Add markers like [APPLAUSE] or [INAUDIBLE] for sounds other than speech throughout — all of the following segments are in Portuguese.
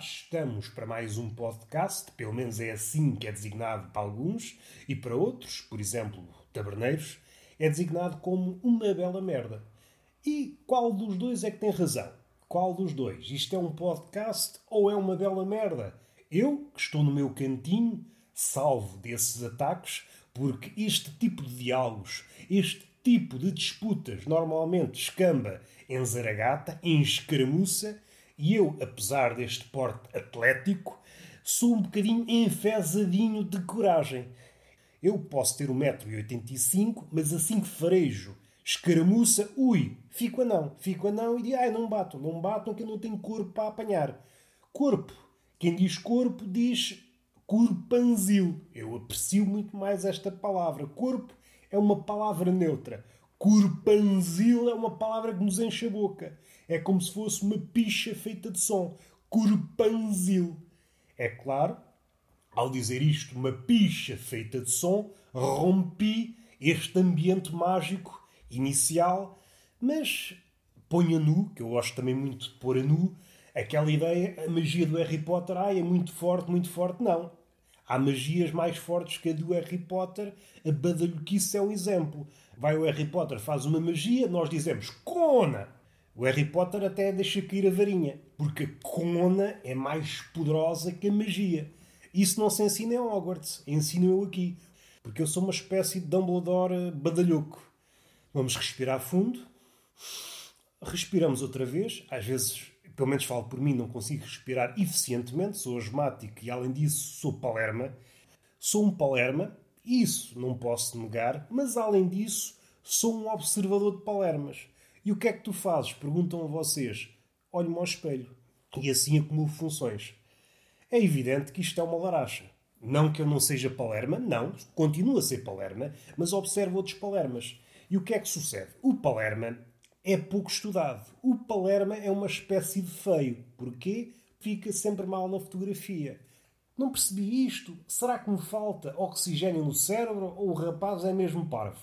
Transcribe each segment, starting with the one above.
estamos para mais um podcast, pelo menos é assim que é designado para alguns, e para outros, por exemplo, taberneiros, é designado como uma bela merda. E qual dos dois é que tem razão? Qual dos dois? Isto é um podcast ou é uma bela merda? Eu, que estou no meu cantinho, salvo desses ataques, porque este tipo de diálogos, este tipo de disputas normalmente escamba em zaragata, em escaramuça, e eu, apesar deste porte atlético, sou um bocadinho enfesadinho de coragem. Eu posso ter 1,85m, mas assim que farejo, escaramuça, ui, fico anão, fico anão e digo, ai, não bato, não batam que eu não tenho corpo para apanhar. Corpo. Quem diz corpo diz corpanzil. Eu aprecio muito mais esta palavra. Corpo é uma palavra neutra. Corpanzil é uma palavra que nos enche a boca. É como se fosse uma picha feita de som. Corpanzil. É claro, ao dizer isto, uma picha feita de som, rompi este ambiente mágico inicial, mas ponho a nu, que eu gosto também muito de pôr a nu, aquela ideia, a magia do Harry Potter, ai, é muito forte, muito forte. Não. Há magias mais fortes que a do Harry Potter. A badalhoquice é um exemplo. Vai o Harry Potter, faz uma magia, nós dizemos Cona! O Harry Potter até deixa cair a varinha, porque a cona é mais poderosa que a magia. Isso não se ensina em Hogwarts, ensino eu aqui. Porque eu sou uma espécie de Dumbledore badalhoco. Vamos respirar fundo. Respiramos outra vez. Às vezes, pelo menos falo por mim, não consigo respirar eficientemente. Sou asmático e, além disso, sou palerma. Sou um palerma, isso não posso negar, mas, além disso, sou um observador de palermas. E o que é que tu fazes? Perguntam a vocês. Olho-me ao espelho. E assim acumulo funções. É evidente que isto é uma laracha. Não que eu não seja palerma, não, continuo a ser palerma, mas observo outros palermas. E o que é que sucede? O palerma é pouco estudado. O palerma é uma espécie de feio. Porquê? Fica sempre mal na fotografia. Não percebi isto. Será que me falta oxigênio no cérebro ou o rapaz é mesmo parvo?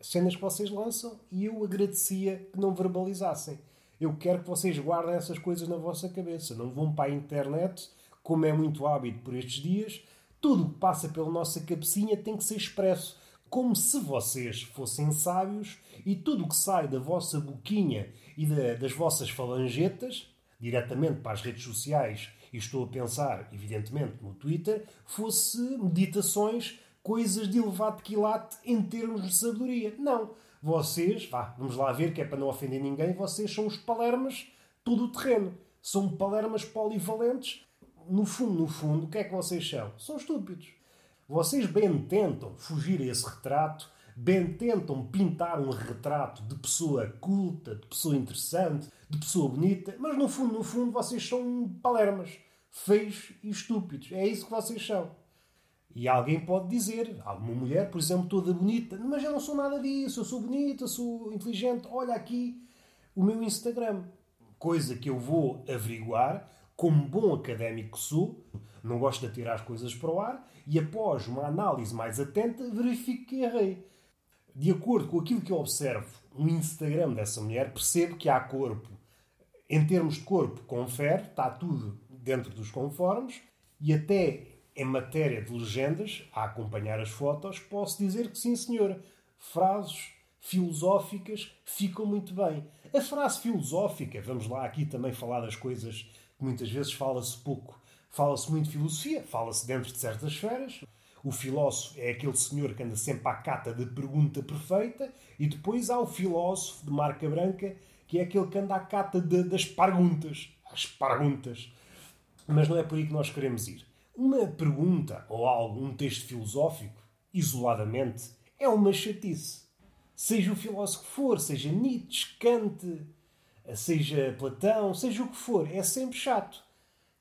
cenas que vocês lançam e eu agradecia que não verbalizassem. Eu quero que vocês guardem essas coisas na vossa cabeça. Não vão para a internet, como é muito hábito por estes dias. Tudo o que passa pela nossa cabecinha tem que ser expresso, como se vocês fossem sábios e tudo o que sai da vossa boquinha e da, das vossas falangetas, diretamente para as redes sociais, e estou a pensar, evidentemente, no Twitter, fosse meditações coisas de elevado quilate em termos de sabedoria. Não. Vocês, vá, vamos lá ver que é para não ofender ninguém, vocês são os palermas todo o terreno. São palermas polivalentes. No fundo, no fundo, o que é que vocês são? São estúpidos. Vocês bem tentam fugir a esse retrato, bem tentam pintar um retrato de pessoa culta, de pessoa interessante, de pessoa bonita, mas no fundo, no fundo, vocês são palermas, feios e estúpidos. É isso que vocês são. E alguém pode dizer, alguma mulher, por exemplo, toda bonita, mas eu não sou nada disso, eu sou bonita, sou inteligente, olha aqui o meu Instagram. Coisa que eu vou averiguar, como bom académico sou, não gosto de atirar as coisas para o ar, e após uma análise mais atenta, verifico que errei. De acordo com aquilo que eu observo no Instagram dessa mulher, percebo que há corpo. Em termos de corpo, confere, está tudo dentro dos conformes, e até em matéria de legendas, a acompanhar as fotos, posso dizer que sim, senhora. Frases filosóficas ficam muito bem. A frase filosófica, vamos lá aqui também falar das coisas que muitas vezes fala-se pouco. Fala-se muito filosofia, fala-se dentro de certas esferas. O filósofo é aquele senhor que anda sempre à cata da pergunta perfeita, e depois há o filósofo de marca branca, que é aquele que anda à cata de, das perguntas. As perguntas. Mas não é por aí que nós queremos ir. Uma pergunta ou algo, um texto filosófico, isoladamente, é uma chatice. Seja o filósofo que for, seja Nietzsche, Kant, seja Platão, seja o que for, é sempre chato.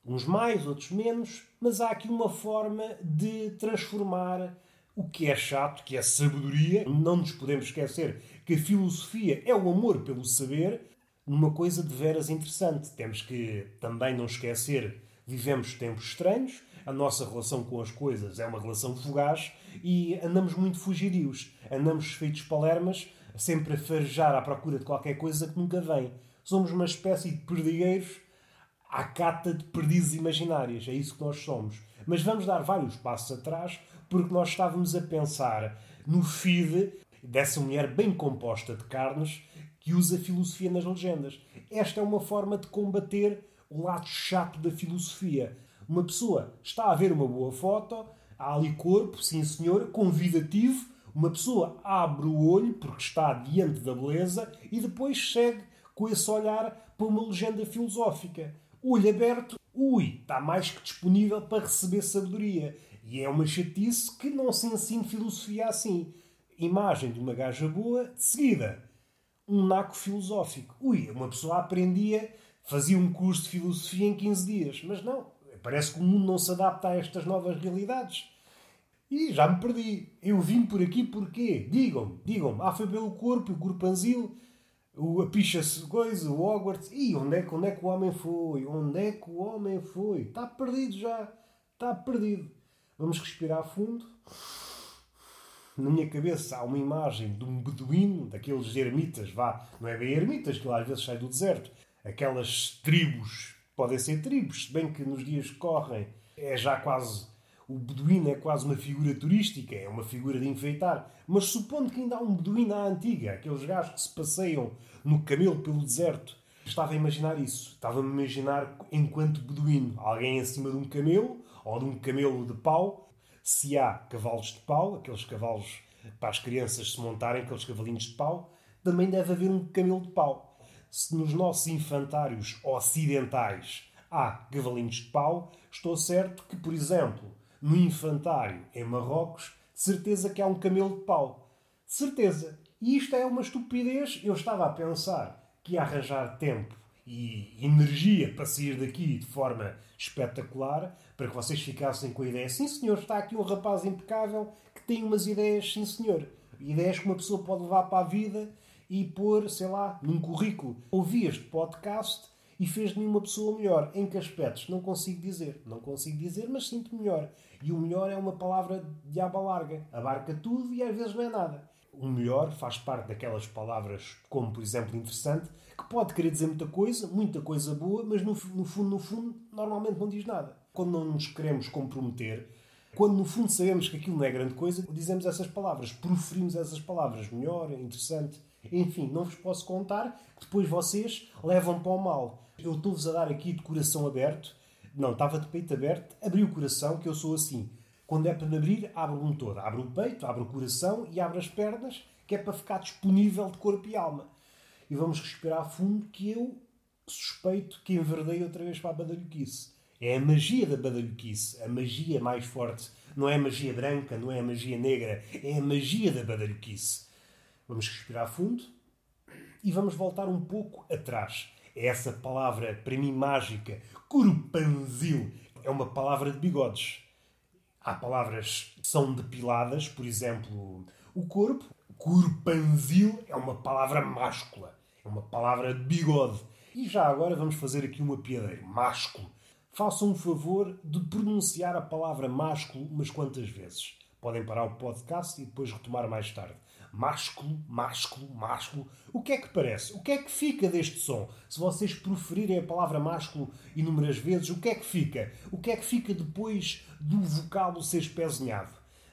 Uns mais, outros menos, mas há aqui uma forma de transformar o que é chato, que é sabedoria. Não nos podemos esquecer que a filosofia é o amor pelo saber, numa coisa de veras interessante. Temos que também não esquecer, vivemos tempos estranhos, a nossa relação com as coisas é uma relação fugaz e andamos muito fugidios. Andamos feitos palermas, sempre a farejar à procura de qualquer coisa que nunca vem. Somos uma espécie de perdigueiros à cata de perdizes imaginárias. É isso que nós somos. Mas vamos dar vários passos atrás porque nós estávamos a pensar no feed dessa mulher bem composta de carnes que usa filosofia nas legendas. Esta é uma forma de combater o lado chato da filosofia. Uma pessoa está a ver uma boa foto, há ali corpo, sim senhor, convidativo, uma pessoa abre o olho porque está diante da beleza e depois segue com esse olhar para uma legenda filosófica. Olho aberto, ui, está mais que disponível para receber sabedoria. E é uma chatice que não se ensina filosofia assim. Imagem de uma gaja boa, de seguida, um naco filosófico. Ui, uma pessoa aprendia, fazia um curso de filosofia em 15 dias. Mas não, parece que o mundo não se adapta a estas novas realidades. E já me perdi. Eu vim por aqui porquê? Digam-me, digam-me. Ah, foi pelo corpo, o corpanzil, o, a picha-se coisa, o Hogwarts. E onde é, onde é que o homem foi? Onde é que o homem foi? Está perdido já. Está perdido. Vamos respirar fundo. Na minha cabeça há uma imagem de um beduíno, daqueles ermitas, vá, não é bem ermitas, que lá às vezes sai do deserto. Aquelas tribos, podem ser tribos, se bem que nos dias que correm é já quase o beduíno é quase uma figura turística, é uma figura de enfeitar. Mas supondo que ainda há um beduíno à antiga, aqueles gajos que se passeiam no camelo pelo deserto, estava a imaginar isso. Estava a imaginar enquanto beduíno, alguém acima de um camelo ou de um camelo de pau. Se há cavalos de pau, aqueles cavalos para as crianças se montarem, aqueles cavalinhos de pau, também deve haver um camelo de pau. Se nos nossos infantários ocidentais há cavalinhos de pau, estou certo que, por exemplo, no infantário em Marrocos, certeza que há um camelo de pau. Certeza. E isto é uma estupidez. Eu estava a pensar que ia arranjar tempo e energia para sair daqui de forma espetacular, para que vocês ficassem com a ideia: sim, senhor, está aqui um rapaz impecável que tem umas ideias, sim, senhor. Ideias que uma pessoa pode levar para a vida e pôr, sei lá, num currículo. Ouvi este podcast e fez de mim uma pessoa melhor. Em que aspectos? Não consigo dizer. Não consigo dizer, mas sinto melhor. E o melhor é uma palavra de aba larga. Abarca tudo e às vezes não é nada. O melhor faz parte daquelas palavras, como por exemplo interessante, que pode querer dizer muita coisa, muita coisa boa, mas no, no fundo, no fundo, normalmente não diz nada. Quando não nos queremos comprometer, quando no fundo sabemos que aquilo não é grande coisa, dizemos essas palavras, proferimos essas palavras. Melhor, interessante, enfim, não vos posso contar, depois vocês levam para o mal. Eu estou-vos a dar aqui de coração aberto. Não, estava de peito aberto, abri o coração, que eu sou assim. Quando é para me abrir, abro-me todo. Abro o peito, abro o coração e abro as pernas, que é para ficar disponível de corpo e alma. E vamos respirar fundo, que eu suspeito que enverdei outra vez para a badalhoquice. É a magia da badalhoquice, a magia mais forte. Não é a magia branca, não é a magia negra, é a magia da badalhoquice. Vamos respirar fundo e vamos voltar um pouco atrás. Essa palavra, para mim, mágica, corpanzil, é uma palavra de bigodes. Há palavras que são depiladas, por exemplo, o corpo. Corpanzil é uma palavra máscula, é uma palavra de bigode. E já agora vamos fazer aqui uma piadeira. Másculo. Façam um favor de pronunciar a palavra másculo umas quantas vezes. Podem parar o podcast e depois retomar mais tarde másculo, másculo, másculo. O que é que parece? O que é que fica deste som? Se vocês proferirem a palavra másculo inúmeras vezes, o que é que fica? O que é que fica depois do vocábulo ser espezinhado?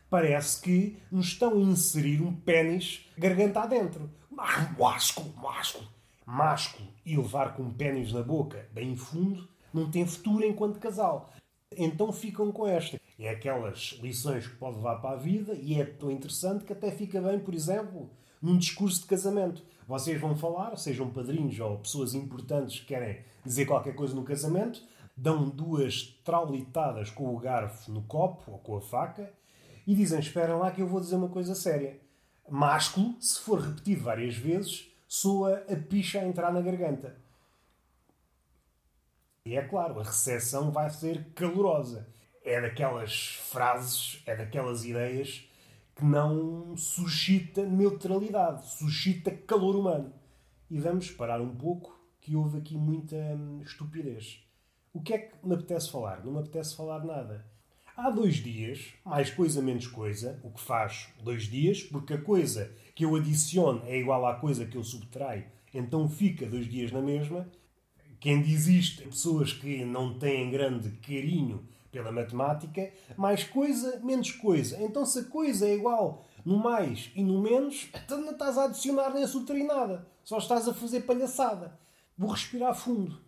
Parece que nos estão a inserir um pênis garganta adentro. Másculo, másculo. Másculo e levar com um pênis na boca, bem fundo, não tem futuro enquanto casal. Então ficam com esta. É aquelas lições que pode levar para a vida e é tão interessante que até fica bem, por exemplo, num discurso de casamento. Vocês vão falar, sejam padrinhos ou pessoas importantes que querem dizer qualquer coisa no casamento, dão duas traulitadas com o garfo no copo ou com a faca e dizem: Esperem lá que eu vou dizer uma coisa séria. Másculo, se for repetido várias vezes, soa a picha a entrar na garganta. E é claro, a recepção vai ser calorosa é daquelas frases, é daquelas ideias que não suscita neutralidade, suscita calor humano. E vamos parar um pouco, que houve aqui muita hum, estupidez. O que é que me apetece falar? Não me apetece falar nada. Há dois dias, mais coisa menos coisa, o que faz dois dias, porque a coisa que eu adiciono é igual à coisa que eu subtraio, então fica dois dias na mesma, Quem diz isto é pessoas que não têm grande carinho pela matemática, mais coisa, menos coisa. Então, se a coisa é igual no mais e no menos, então não estás a adicionar nem a subtrair nada. Só estás a fazer palhaçada. Vou respirar fundo.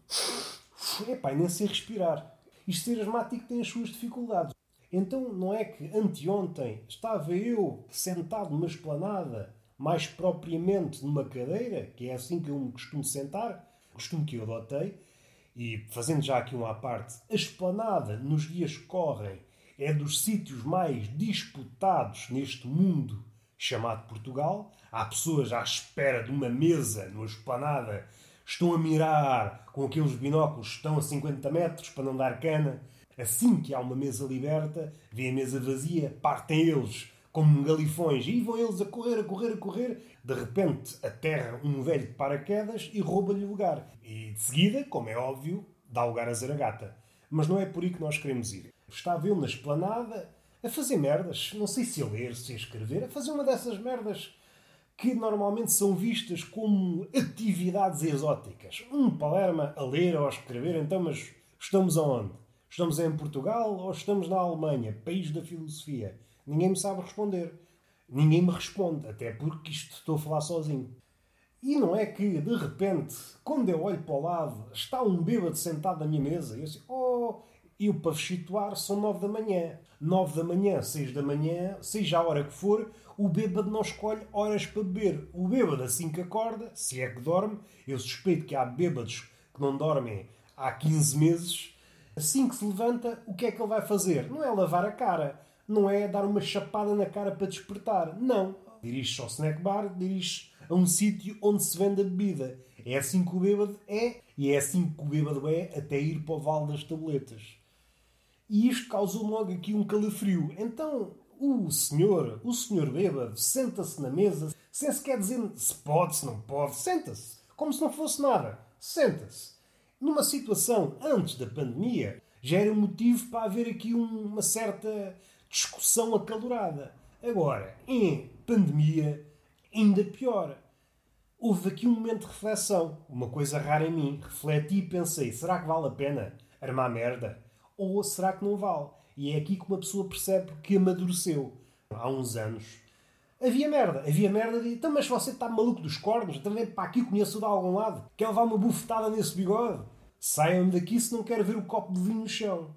Epá, nem sei respirar. Isto ser asmático tem as suas dificuldades. Então não é que anteontem estava eu sentado numa esplanada, mais propriamente numa cadeira, que é assim que eu me costumo sentar, costume que eu adotei, e fazendo já aqui uma à parte, a esplanada nos dias que correm é dos sítios mais disputados neste mundo chamado Portugal. Há pessoas à espera de uma mesa numa esplanada, estão a mirar com aqueles binóculos, estão a 50 metros para não dar cana. Assim que há uma mesa liberta, vê a mesa vazia, partem eles como galifões e vão eles a correr, a correr, a correr. De repente aterra um velho de paraquedas e rouba-lhe o lugar. E de seguida, como é óbvio, dá lugar a Zaragata. Mas não é por aí que nós queremos ir. Estava eu na esplanada a fazer merdas, não sei se a ler, se a escrever, a fazer uma dessas merdas que normalmente são vistas como atividades exóticas. Um palerma a ler ou a escrever, então, mas estamos aonde? Estamos em Portugal ou estamos na Alemanha, país da filosofia? Ninguém me sabe responder. Ninguém me responde, até porque isto estou a falar sozinho. E não é que, de repente, quando eu olho para o lado, está um bêbado sentado na minha mesa e eu assim, oh, eu para vos situar são nove da manhã. Nove da manhã, seis da manhã, seja a hora que for, o bêbado não escolhe horas para beber. O bêbado assim que acorda, se é que dorme, eu suspeito que há bêbados que não dormem há 15 meses, assim que se levanta, o que é que ele vai fazer? Não é lavar a cara não é dar uma chapada na cara para despertar. Não. Dirige-se ao snack bar, dirige a um sítio onde se vende a bebida. É assim que o bêbado é, e é assim que o bêbado é até ir para o vale das tabletas. E isto causou logo aqui um calafrio. Então, o senhor, o senhor bêbado, senta-se na mesa, sem sequer dizer se pode, se não pode, senta-se. Como se não fosse nada. Senta-se. Numa situação antes da pandemia, já era motivo para haver aqui uma certa discussão acalorada. Agora, em pandemia, ainda pior. Houve aqui um momento de reflexão, uma coisa rara em mim. Refleti e pensei: será que vale a pena armar merda? Ou será que não vale? E é aqui que uma pessoa percebe que amadureceu. Há uns anos havia merda, havia merda de então, mas você está maluco dos cornos, também para aqui conheço de algum lado, quer levar uma bufetada nesse bigode? Saiam daqui se não quer ver o copo de vinho no chão.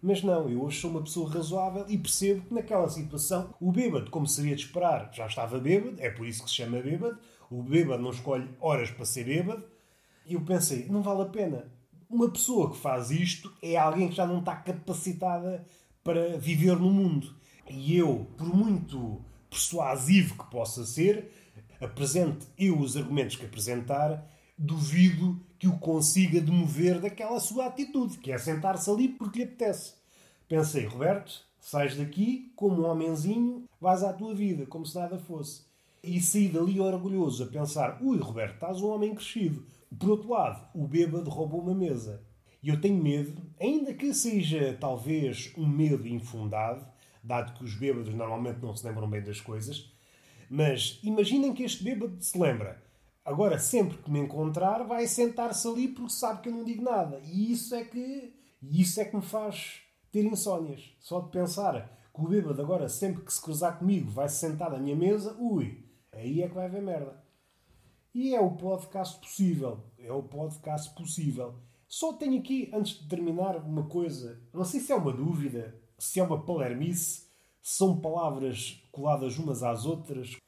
Mas não, eu hoje sou uma pessoa razoável e percebo que naquela situação o bêbado, como seria de esperar, já estava bêbado, é por isso que se chama bêbado. O bêbado não escolhe horas para ser bêbado. E eu pensei, não vale a pena. Uma pessoa que faz isto é alguém que já não está capacitada para viver no mundo. E eu, por muito persuasivo que possa ser, apresente eu os argumentos que apresentar, duvido que o consiga demover daquela sua atitude, que é sentar-se ali porque lhe apetece. Pensei, Roberto, sais daqui como um homenzinho, vais à tua vida, como se nada fosse. E saí dali orgulhoso a pensar, ui, Roberto, estás um homem crescido. Por outro lado, o bêbado roubou uma mesa. E eu tenho medo, ainda que seja talvez um medo infundado, dado que os bêbados normalmente não se lembram bem das coisas, mas imaginem que este bêbado se lembra Agora, sempre que me encontrar, vai sentar-se ali porque sabe que eu não digo nada. E isso é que, isso é que me faz ter insónias. Só de pensar que o bêbado agora, sempre que se cruzar comigo, vai se sentar à minha mesa, ui, aí é que vai haver merda. E é o podcast possível. É o podcast possível. Só tenho aqui, antes de terminar, uma coisa. Não sei se é uma dúvida, se é uma palermice, se são palavras coladas umas às outras.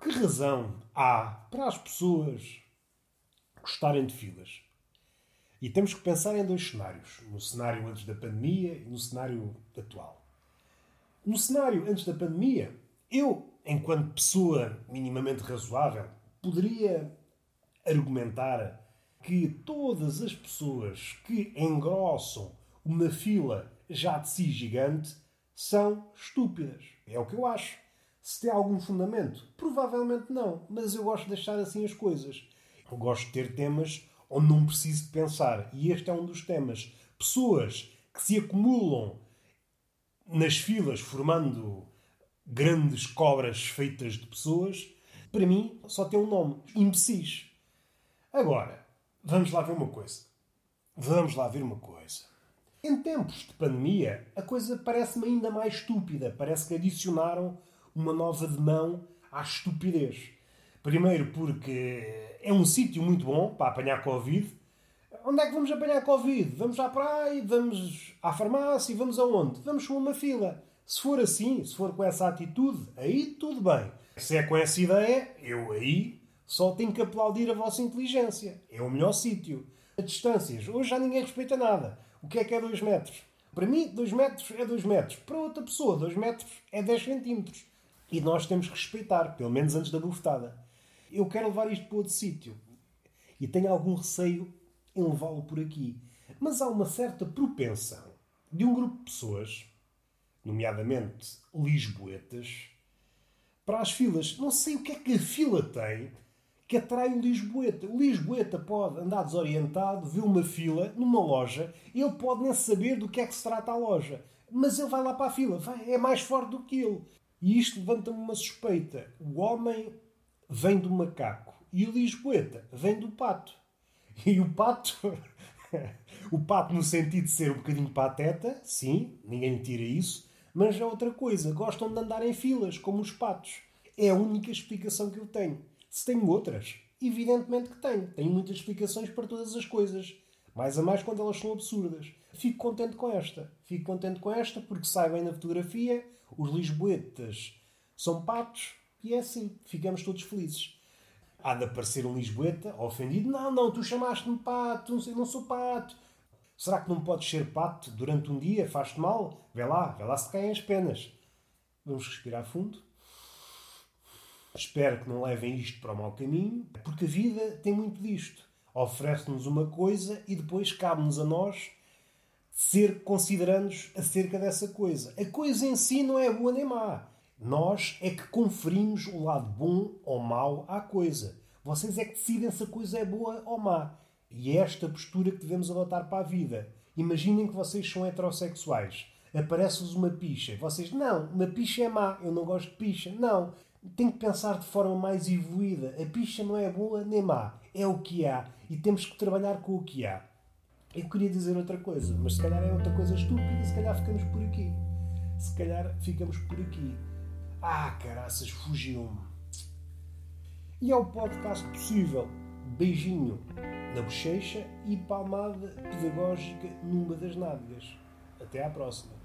Que razão há para as pessoas gostarem de filas? E temos que pensar em dois cenários: no cenário antes da pandemia e no cenário atual. No cenário antes da pandemia, eu, enquanto pessoa minimamente razoável, poderia argumentar que todas as pessoas que engrossam uma fila já de si gigante são estúpidas. É o que eu acho. Se tem algum fundamento? Provavelmente não, mas eu gosto de deixar assim as coisas. Eu gosto de ter temas onde não preciso de pensar. E este é um dos temas. Pessoas que se acumulam nas filas formando grandes cobras feitas de pessoas, para mim só tem um nome: imbecis. Agora, Vamos lá ver uma coisa. Vamos lá ver uma coisa. Em tempos de pandemia, a coisa parece-me ainda mais estúpida. Parece que adicionaram uma nova demão à estupidez. Primeiro porque é um sítio muito bom para apanhar Covid. Onde é que vamos apanhar Covid? Vamos à praia, vamos à farmácia, vamos aonde? Vamos com uma fila. Se for assim, se for com essa atitude, aí tudo bem. Se é com essa ideia, eu aí só tenho que aplaudir a vossa inteligência. É o melhor sítio. A distâncias, hoje já ninguém respeita nada. O que é que é 2 metros? Para mim, 2 metros é 2 metros. Para outra pessoa, 2 metros é 10 centímetros. E nós temos que respeitar, pelo menos antes da bufetada. Eu quero levar isto para outro sítio. E tenho algum receio em levá-lo por aqui. Mas há uma certa propensão de um grupo de pessoas, nomeadamente lisboetas, para as filas. Não sei o que é que a fila tem que atrai o Lisboeta. O Lisboeta pode andar desorientado, ver uma fila numa loja, ele pode nem saber do que é que se trata a loja. Mas ele vai lá para a fila, vai, é mais forte do que ele. E isto levanta-me uma suspeita. O homem vem do macaco e o Lisboeta vem do pato. E o pato. [LAUGHS] o pato, no sentido de ser um bocadinho pateta, sim, ninguém me tira isso, mas é outra coisa. Gostam de andar em filas, como os patos. É a única explicação que eu tenho. Se tenho outras, evidentemente que tenho. Tenho muitas explicações para todas as coisas. Mais a mais quando elas são absurdas. Fico contente com esta. Fico contente com esta porque sai bem na fotografia, os lisboetas são patos e é assim. Ficamos todos felizes. Há de aparecer um lisboeta ofendido. Não, não, tu chamaste-me pato, eu não sou pato. Será que não podes ser pato durante um dia? Faz-te mal? Vê lá, vê lá se caem as penas. Vamos respirar fundo. Espero que não levem isto para o mau caminho, porque a vida tem muito disto. Oferece-nos uma coisa e depois cabe-nos a nós ser considerandos acerca dessa coisa. A coisa em si não é boa nem má. Nós é que conferimos o lado bom ou mau à coisa. Vocês é que decidem se a coisa é boa ou má. E é esta postura que devemos adotar para a vida. Imaginem que vocês são heterossexuais. Aparece-vos uma picha. Vocês, não, uma picha é má, eu não gosto de picha. Não, tem que pensar de forma mais evoluída. A picha não é boa nem má. É o que há. E temos que trabalhar com o que há. Eu queria dizer outra coisa, mas se calhar é outra coisa estúpida se calhar ficamos por aqui. Se calhar ficamos por aqui. Ah, caraças, fugiu-me. E é o podcast possível. Beijinho na bochecha e palmada pedagógica numa das nádegas. Até à próxima.